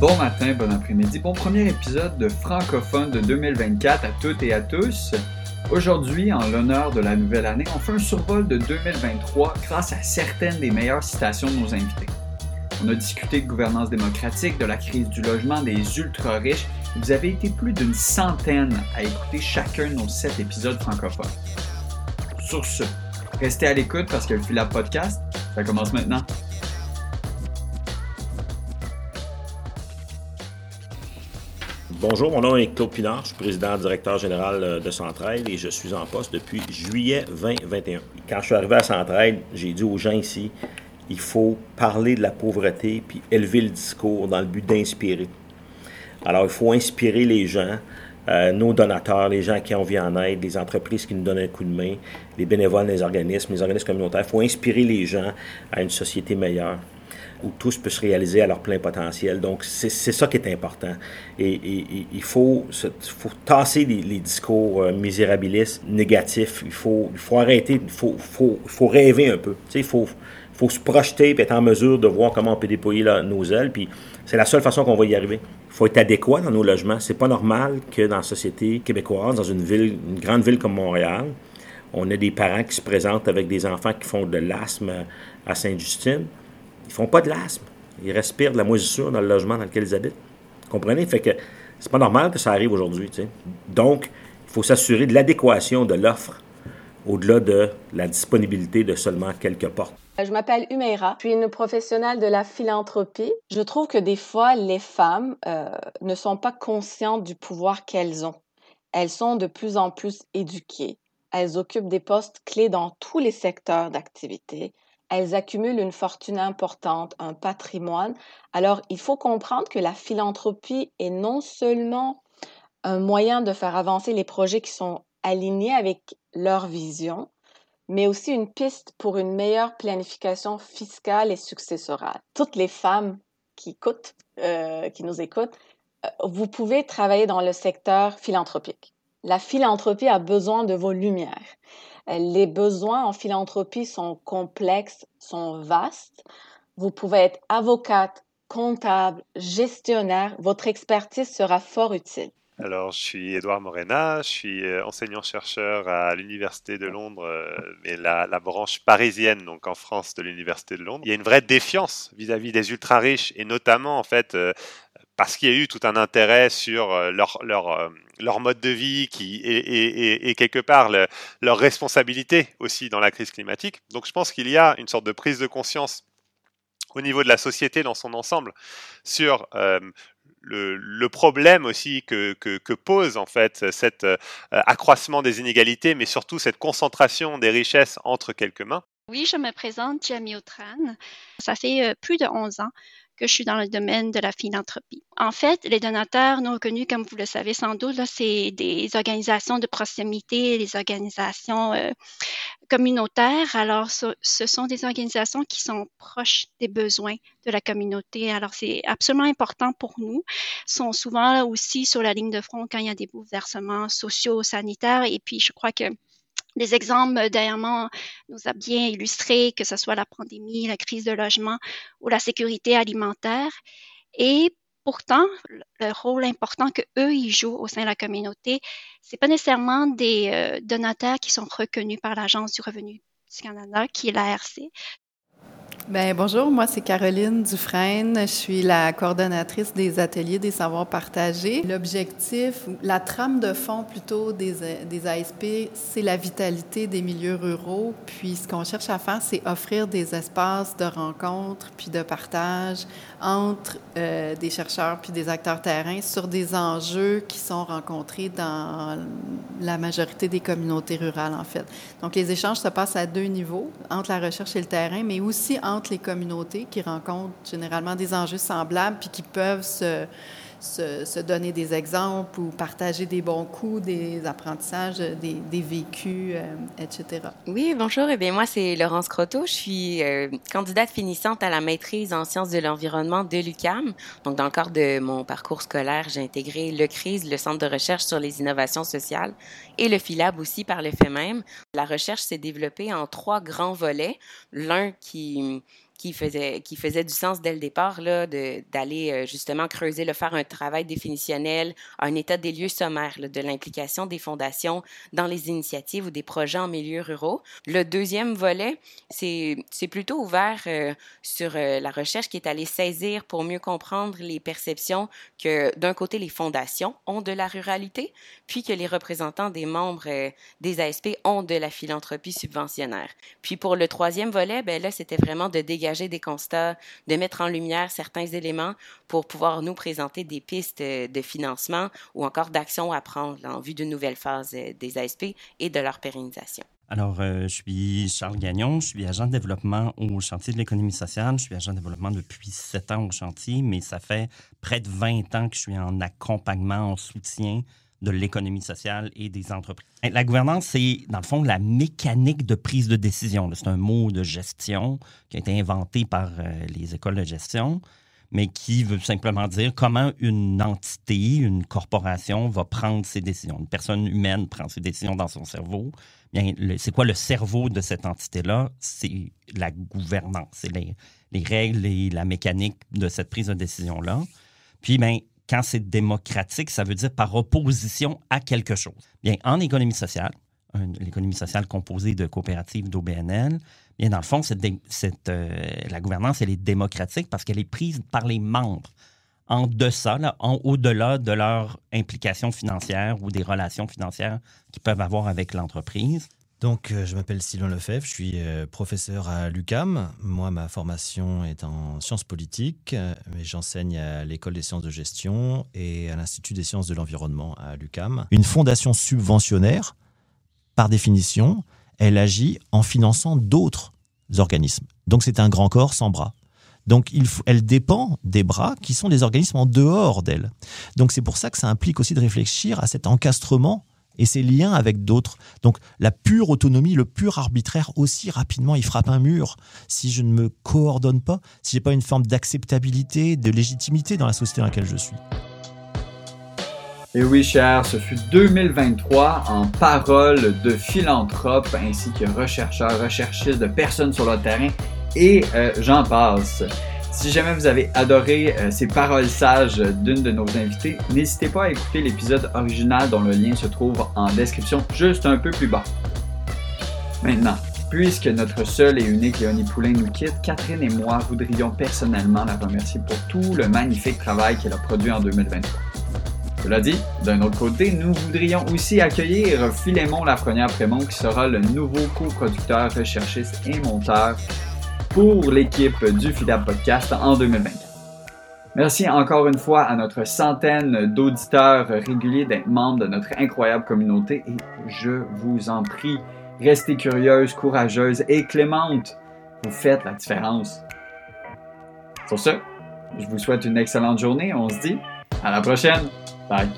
Bon matin, bon après-midi, bon premier épisode de Francophone de 2024 à toutes et à tous. Aujourd'hui, en l'honneur de la nouvelle année, on fait un survol de 2023 grâce à certaines des meilleures citations de nos invités. On a discuté de gouvernance démocratique, de la crise du logement, des ultra-riches. Vous avez été plus d'une centaine à écouter chacun de nos sept épisodes francophones. Sur ce, restez à l'écoute parce que le Philab Podcast, ça commence maintenant. Bonjour, mon nom est Claude Pinard, je suis président directeur général euh, de Centraide et je suis en poste depuis juillet 2021. Quand je suis arrivé à Centraide, j'ai dit aux gens ici, il faut parler de la pauvreté puis élever le discours dans le but d'inspirer. Alors, il faut inspirer les gens, euh, nos donateurs, les gens qui ont envie en aide, les entreprises qui nous donnent un coup de main, les bénévoles, les organismes, les organismes communautaires. Il faut inspirer les gens à une société meilleure où tous peuvent se réaliser à leur plein potentiel. Donc, c'est ça qui est important. Et, il faut, faut tasser les, discours euh, misérabilistes, négatifs. Il faut, il faut arrêter, il faut, faut, faut rêver un peu. Il faut, faut se projeter et être en mesure de voir comment on peut déployer nos ailes. Puis c'est la seule façon qu'on va y arriver. Il faut être adéquat dans nos logements. C'est pas normal que dans la société québécoise, dans une ville, une grande ville comme Montréal, on ait des parents qui se présentent avec des enfants qui font de l'asthme à Sainte-Justine. Ils font pas de l'asthme. Ils respirent de la moisissure dans le logement dans lequel ils habitent. Comprenez? Fait que c'est pas normal que ça arrive aujourd'hui. Donc, il faut s'assurer de l'adéquation de l'offre au-delà de la disponibilité de seulement quelques portes. Je m'appelle Humeira, je suis une professionnelle de la philanthropie. Je trouve que des fois, les femmes euh, ne sont pas conscientes du pouvoir qu'elles ont. Elles sont de plus en plus éduquées. Elles occupent des postes clés dans tous les secteurs d'activité elles accumulent une fortune importante, un patrimoine. Alors, il faut comprendre que la philanthropie est non seulement un moyen de faire avancer les projets qui sont alignés avec leur vision, mais aussi une piste pour une meilleure planification fiscale et successorale. Toutes les femmes qui écoutent, euh, qui nous écoutent, euh, vous pouvez travailler dans le secteur philanthropique. La philanthropie a besoin de vos lumières. Les besoins en philanthropie sont complexes, sont vastes. Vous pouvez être avocate, comptable, gestionnaire. Votre expertise sera fort utile. Alors, je suis Édouard Morena, je suis euh, enseignant-chercheur à l'Université de Londres, euh, mais la, branche parisienne, donc en France, de l'Université de Londres. Il y a une vraie défiance vis-à-vis des ultra-riches, et notamment, en fait, euh, parce qu'il y a eu tout un intérêt sur leur, leur, leur mode de vie qui et, quelque part leur responsabilité aussi dans la crise climatique. Donc je pense qu'il y a une sorte de prise de conscience au niveau de la société dans son ensemble sur euh, le, problème aussi que, que, pose en fait cet euh, accroissement des inégalités, mais surtout cette concentration des richesses entre quelques mains. Oui, je me présente Jamie Otran. Ça fait euh, plus de 11 ans que je suis dans le domaine de la philanthropie. En fait, les donateurs non reconnus, comme vous le savez sans doute, c'est des organisations de proximité, des organisations euh, communautaires. Alors, ce, sont des organisations qui sont proches des besoins de la communauté. Alors, c'est absolument important pour nous. Ils sont souvent aussi sur la ligne de front quand il y a des bouleversements sociaux, sanitaires. Et puis, je crois que des exemples euh, dernièrement nous a bien illustré que ce soit la pandémie, la crise de logement ou la sécurité alimentaire. Et pourtant, le rôle important que eux ils jouent au sein de la communauté, c'est pas nécessairement des euh, donateurs qui sont reconnus par l'Agence du revenu du Canada, qui est l'ARC. Bien, bonjour, moi c'est Caroline Dufresne. Je suis la coordonnatrice des ateliers des savoirs partagés. L'objectif, la trame de fond plutôt des, ASP, c'est la vitalité des milieux ruraux. Puis ce qu'on cherche à faire, c'est offrir des espaces de rencontre puis de partage entre euh, des chercheurs puis des acteurs terrains sur des enjeux qui sont rencontrés dans la majorité des communautés rurales, en fait. Donc les échanges se passent à deux niveaux, entre la recherche et le terrain, mais aussi entre les communautés qui rencontrent généralement des enjeux semblables puis qui peuvent se, se, donner des exemples ou partager des bons coups, des apprentissages, des, vécus, euh, etc. Oui, bonjour. Eh bien, moi, c'est Laurence Croteau. Je suis euh, candidate finissante à la maîtrise en sciences de l'environnement de l'UCAM. Donc, dans le cadre de mon parcours scolaire, j'ai intégré le CRIS, le Centre de recherche sur les innovations sociales, et le PhilAb aussi par le fait même. La recherche s'est développée en trois grands volets. L'un qui qui faisait, qui faisait du sens dès le départ, là, d'aller euh, justement creuser, le faire un travail définitionnel, un état des lieux sommaire de l'implication des fondations dans les initiatives ou des projets en milieu ruraux. Le deuxième volet, c'est plutôt ouvert euh, sur euh, la recherche qui est allée saisir pour mieux comprendre les perceptions que, d'un côté, les fondations ont de la ruralité, puis que les représentants des membres des ASP ont de la philanthropie subventionnaire. Puis pour le troisième volet, ben là, c'était vraiment de dégager des constats, de mettre en lumière certains éléments pour pouvoir nous présenter des pistes de financement ou encore d'actions à prendre en vue d'une nouvelle phase euh, des ASP et de leur pérennisation. Alors, euh, je suis Charles Gagnon, je suis agent de développement au chantier de l'économie sociale. Je suis agent de développement depuis sept ans au chantier, mais ça fait près de 20 ans que je suis en accompagnement, en soutien de l'économie sociale et des entreprises. La gouvernance, c'est, dans le fond, la mécanique de prise de décision. C'est un mot de gestion qui a été inventé par euh, les écoles de gestion, mais qui veut simplement dire comment une entité, une corporation va prendre ses décisions. Une personne humaine prend ses décisions dans son cerveau. C'est quoi le cerveau de cette entité-là? C'est la gouvernance, c'est les, les, règles et la mécanique de cette prise de décision-là. Puis, bien, quand c'est démocratique, ça veut dire par opposition à quelque chose. Bien, en économie sociale, l'économie sociale composée de coopératives d'OBNL, bien, dans le fond, euh, la gouvernance, est démocratique parce qu'elle est prise par les membres en deçà, au-delà de leur implication financière ou des relations financières qu'ils peuvent avoir avec l'entreprise. Donc, euh, je m'appelle Sylvain Lefebvre, je suis euh, professeur à l'UCAM. Moi, ma formation est en sciences politiques, euh, mais j'enseigne à l'École des sciences de gestion et à l'Institut des sciences de l'environnement à l'UCAM. Une fondation subventionnaire, par définition, elle agit en finançant d'autres organismes. Donc, c'est un grand corps sans bras. Donc, elle dépend des bras qui sont des organismes en dehors d'elle. Donc, c'est pour ça que ça implique aussi de réfléchir à cet encastrement et ses liens avec d'autres. Donc la pure autonomie, le pur arbitraire aussi rapidement, il frappe un mur si je ne me coordonne pas, si j'ai pas une forme d'acceptabilité, de légitimité dans la société dans laquelle je suis. Et oui, cher, ce fut 2023 en parole de philanthrope ainsi que rechercheurs, recherchistes, de personnes sur le terrain et euh, j'en passe. Si jamais vous avez adoré euh, ces paroles sages d'une de nos invités, n'hésitez pas à écouter l'épisode original dont le lien se trouve en description juste un peu plus bas. Maintenant, puisque notre seul et unique Léonie Poulain nous quitte, Catherine et moi voudrions personnellement la remercier pour tout le magnifique travail qu'elle a produit en 2023. Cela dit, d'un autre côté, nous voudrions aussi accueillir Philémon Lafrenière-Prémont qui sera le nouveau coproducteur, recherchiste et monteur pour l'équipe du FIDAB Podcast en 2024. Merci encore une fois à notre centaine d'auditeurs réguliers d'être membres de notre incroyable communauté et je vous en prie, restez curieuse, courageuse et clémente. Vous faites la différence. Sur ce, je vous souhaite une excellente journée. On se dit à la prochaine. Bye.